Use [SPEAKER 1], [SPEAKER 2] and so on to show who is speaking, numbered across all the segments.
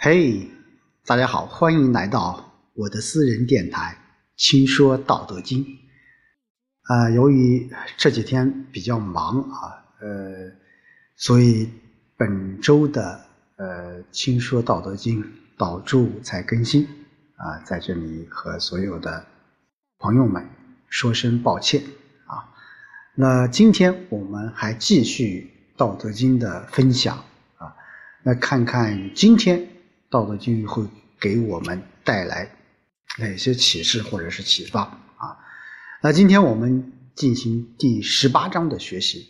[SPEAKER 1] 嘿，大家好，欢迎来到我的私人电台《轻说道德经》。啊，由于这几天比较忙啊，呃，所以本周的呃《轻说道德经》导助才更新啊，在这里和所有的朋友们说声抱歉啊。那今天我们还继续《道德经》的分享啊，那看看今天。道德经会给我们带来哪些启示或者是启发啊？那今天我们进行第十八章的学习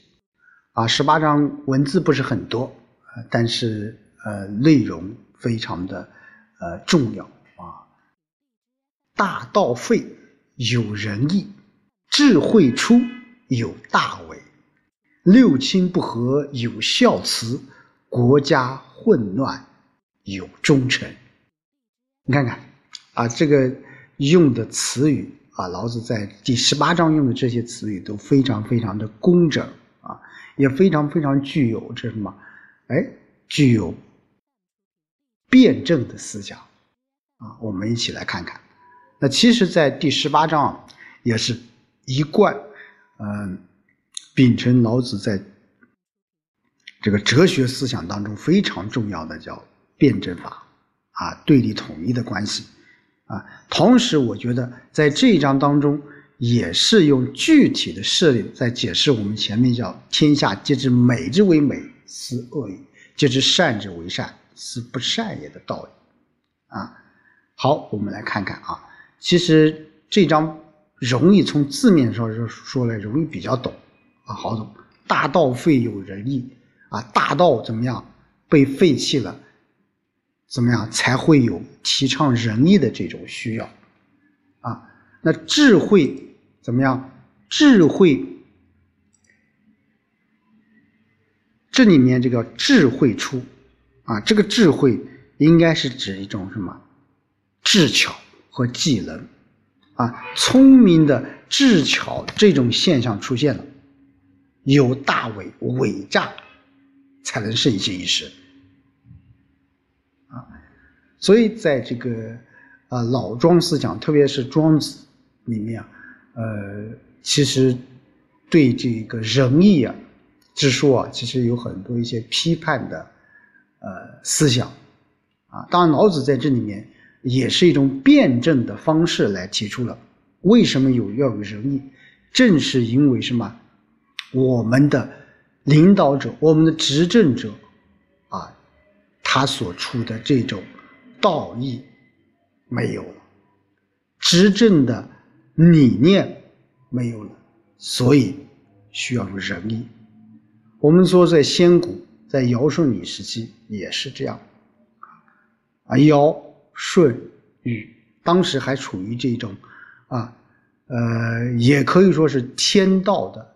[SPEAKER 1] 啊。十八章文字不是很多，但是呃内容非常的呃重要啊。大道废，有仁义；智慧出，有大伪；六亲不和，有孝慈；国家混乱。有忠诚，你看看啊，这个用的词语啊，老子在第十八章用的这些词语都非常非常的工整啊，也非常非常具有这什么？哎，具有辩证的思想啊。我们一起来看看。那其实，在第十八章，也是一贯嗯，秉承老子在这个哲学思想当中非常重要的叫。辩证法，啊，对立统一的关系，啊，同时我觉得在这一章当中，也是用具体的事例在解释我们前面叫“天下皆知美之为美，斯恶已；皆知善之为善，斯不善也”的道理，啊，好，我们来看看啊，其实这章容易从字面上说说来容易比较懂，啊，好懂，大道废有仁义，啊，大道怎么样被废弃了？怎么样才会有提倡仁义的这种需要啊？那智慧怎么样？智慧这里面这个智慧出啊，这个智慧应该是指一种什么智巧和技能啊？聪明的智巧这种现象出现了，有大伪伪诈才能盛行一时。所以，在这个啊老庄思想，特别是庄子里面啊，呃，其实对这个仁义啊之说啊，其实有很多一些批判的呃思想啊。当然，老子在这里面也是一种辩证的方式来提出了为什么有要有仁义，正是因为什么？我们的领导者，我们的执政者啊，他所处的这种。道义没有了，执政的理念没有了，所以需要仁义。我们说，在先古，在尧舜禹时期也是这样，啊，尧舜禹当时还处于这种啊，呃，也可以说是天道的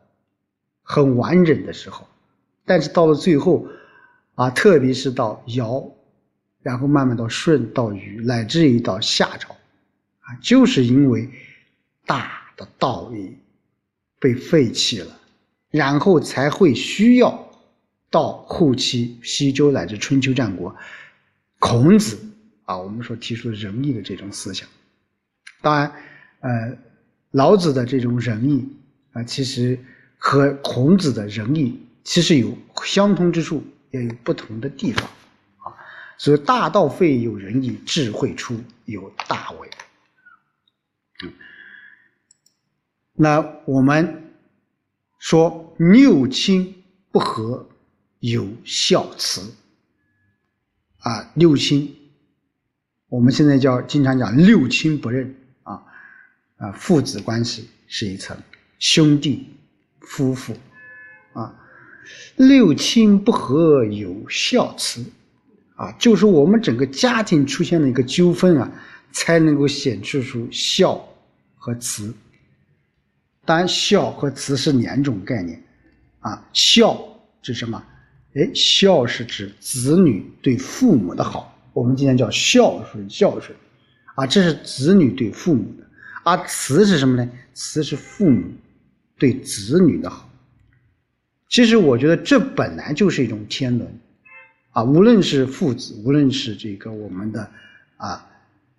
[SPEAKER 1] 很完整的时候，但是到了最后，啊，特别是到尧。然后慢慢到舜到禹，乃至于到夏朝，啊，就是因为大的道义被废弃了，然后才会需要到后期西周乃至春秋战国，孔子啊，我们所提出仁义的这种思想。当然，呃，老子的这种仁义啊，其实和孔子的仁义其实有相通之处，也有不同的地方。所以大道废有仁义，智慧出有大伪。嗯，那我们说六亲不和有孝慈啊，六亲，我们现在叫经常讲六亲不认啊啊，父子关系是一层，兄弟、夫妇啊，六亲不和有孝慈。啊，就是我们整个家庭出现了一个纠纷啊，才能够显示出孝和慈。当然，孝和慈是两种概念。啊，孝指什么？哎，孝是指子女对父母的好，我们今天叫孝顺孝顺。啊，这是子女对父母的。而慈是什么呢？慈是父母对子女的好。其实我觉得这本来就是一种天伦。啊，无论是父子，无论是这个我们的啊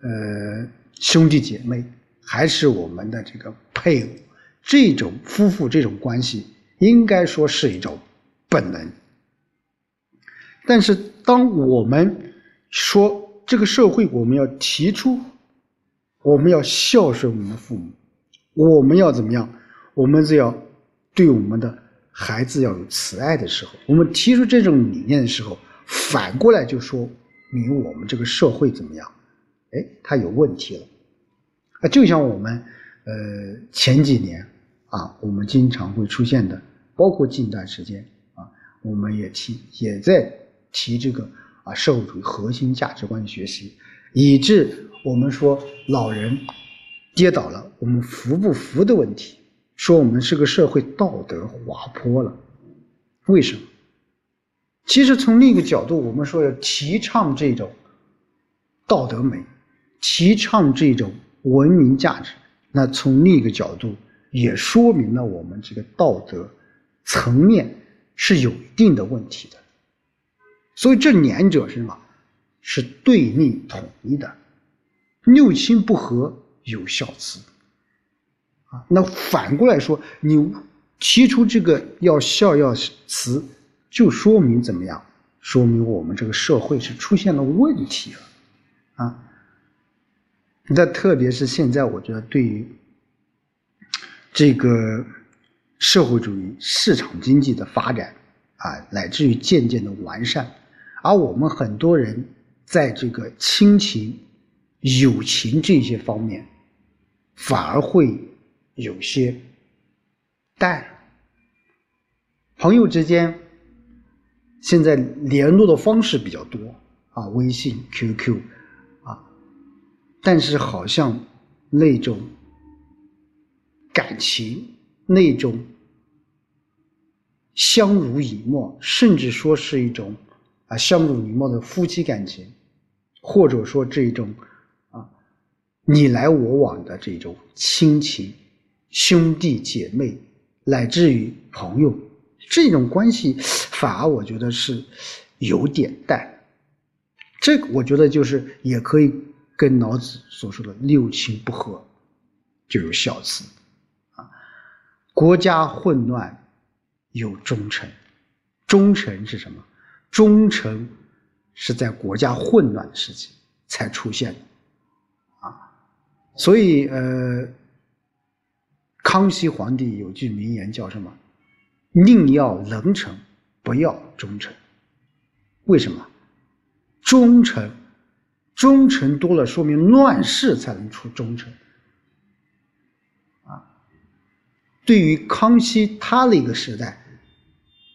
[SPEAKER 1] 呃兄弟姐妹，还是我们的这个配偶，这种夫妇这种关系，应该说是一种本能。但是，当我们说这个社会，我们要提出，我们要孝顺我们的父母，我们要怎么样？我们是要对我们的孩子要有慈爱的时候，我们提出这种理念的时候，反过来就说明我们这个社会怎么样？哎，它有问题了。啊，就像我们呃前几年啊，我们经常会出现的，包括近段时间啊，我们也提也在。提这个啊，社会主义核心价值观的学习，以致我们说老人跌倒了，我们扶不扶的问题，说我们这个社会道德滑坡了。为什么？其实从另一个角度，我们说要提倡这种道德美，提倡这种文明价值，那从另一个角度也说明了我们这个道德层面是有一定的问题的。所以这两者是什么？是对立统一的。六亲不和有孝慈啊。那反过来说，你提出这个要孝要慈，就说明怎么样？说明我们这个社会是出现了问题了啊。那特别是现在，我觉得对于这个社会主义市场经济的发展啊，乃至于渐渐的完善。而我们很多人在这个亲情、友情这些方面，反而会有些淡。朋友之间现在联络的方式比较多啊，微信、QQ 啊，但是好像那种感情、那种相濡以沫，甚至说是一种。啊，相濡以沫的夫妻感情，或者说这种啊你来我往的这种亲情、兄弟姐妹，乃至于朋友，这种关系反而我觉得是有点淡。这个我觉得就是也可以跟老子所说的“六亲不和就有孝慈”，啊，国家混乱有忠臣，忠臣是什么？忠臣是在国家混乱时期才出现的，啊，所以呃，康熙皇帝有句名言叫什么？宁要能臣，不要忠臣。为什么？忠臣，忠臣多了，说明乱世才能出忠臣。啊，对于康熙他那个时代，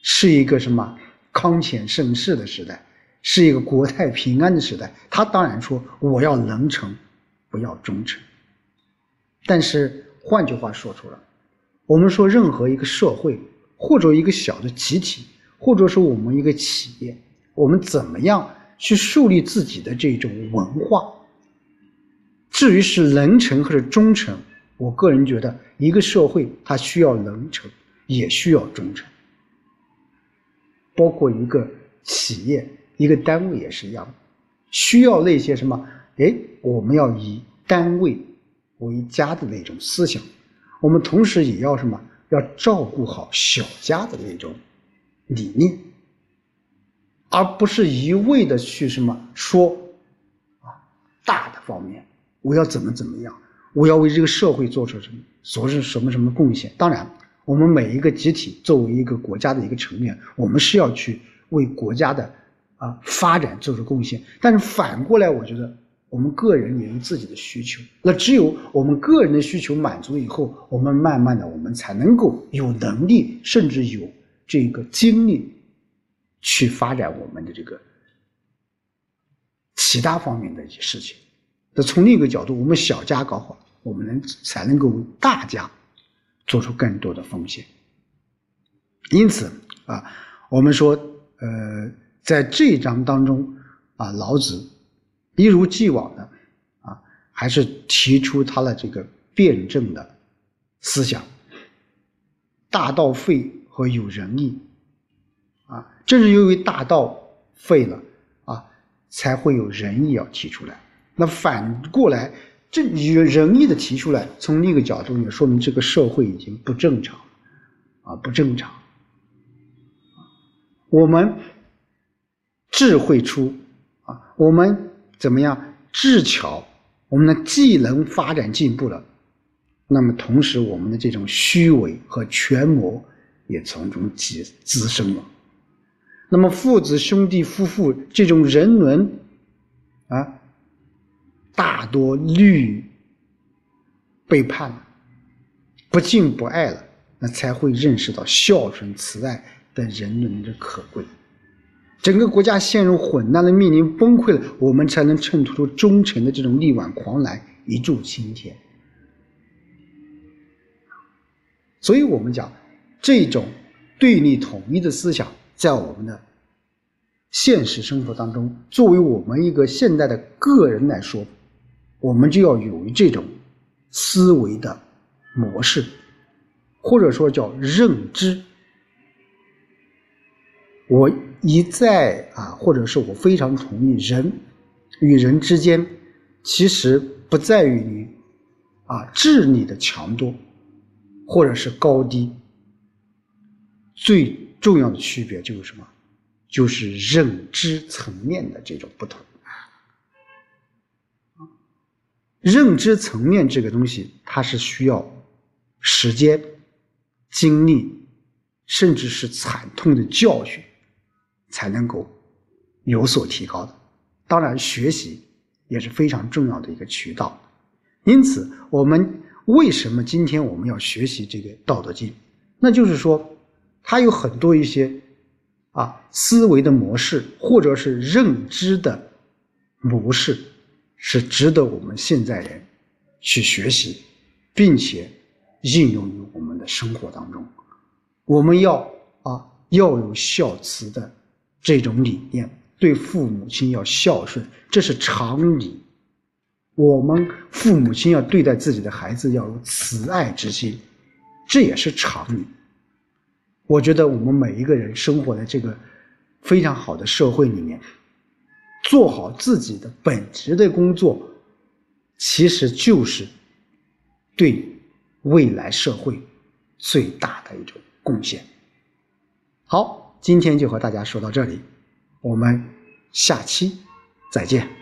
[SPEAKER 1] 是一个什么？康乾盛世的时代，是一个国泰平安的时代。他当然说我要能臣，不要忠臣。但是换句话说出来，我们说任何一个社会，或者一个小的集体，或者说我们一个企业，我们怎么样去树立自己的这种文化？至于是能臣或者忠臣，我个人觉得，一个社会它需要能臣，也需要忠臣。包括一个企业、一个单位也是一样，需要那些什么？哎，我们要以单位为家的那种思想，我们同时也要什么？要照顾好小家的那种理念，而不是一味的去什么说啊大的方面，我要怎么怎么样，我要为这个社会做出什么，做出什么什么贡献？当然。我们每一个集体作为一个国家的一个成员，我们是要去为国家的啊发展做出贡献。但是反过来，我觉得我们个人也有自己的需求。那只有我们个人的需求满足以后，我们慢慢的，我们才能够有能力，甚至有这个精力去发展我们的这个其他方面的一些事情。那从另一个角度，我们小家搞好，我们能才能够为大家。做出更多的奉献，因此啊，我们说，呃，在这一章当中啊，老子一如既往的啊，还是提出他的这个辩证的思想，大道废和有仁义啊，正是由于大道废了啊，才会有仁义要提出来。那反过来，这有仁义的提出来，从另一个角度也说明这个社会已经不正常，啊，不正常。我们智慧出啊，我们怎么样智巧？我们的技能发展进步了，那么同时我们的这种虚伪和权谋也从中滋滋生了。那么父子兄弟夫妇这种人伦啊，大多虑背叛了，不敬不爱了，那才会认识到孝顺慈爱的人伦的可贵。整个国家陷入混乱的面临崩溃了，我们才能衬托出忠诚的这种力挽狂澜，一柱擎天。所以，我们讲这种对立统一的思想，在我们的现实生活当中，作为我们一个现代的个人来说，我们就要有这种思维的模式，或者说叫认知。我。一再啊，或者是我非常同意，人与人之间其实不在于你啊智力的强多，或者是高低，最重要的区别就是什么？就是认知层面的这种不同。认知层面这个东西，它是需要时间、精力，甚至是惨痛的教训。才能够有所提高的。当然，学习也是非常重要的一个渠道。因此，我们为什么今天我们要学习这个《道德经》？那就是说，它有很多一些啊思维的模式，或者是认知的模式，是值得我们现在人去学习，并且应用于我们的生活当中。我们要啊要有孝慈的。这种理念，对父母亲要孝顺，这是常理。我们父母亲要对待自己的孩子要有慈爱之心，这也是常理。我觉得我们每一个人生活在这个非常好的社会里面，做好自己的本职的工作，其实就是对未来社会最大的一种贡献。好。今天就和大家说到这里，我们下期再见。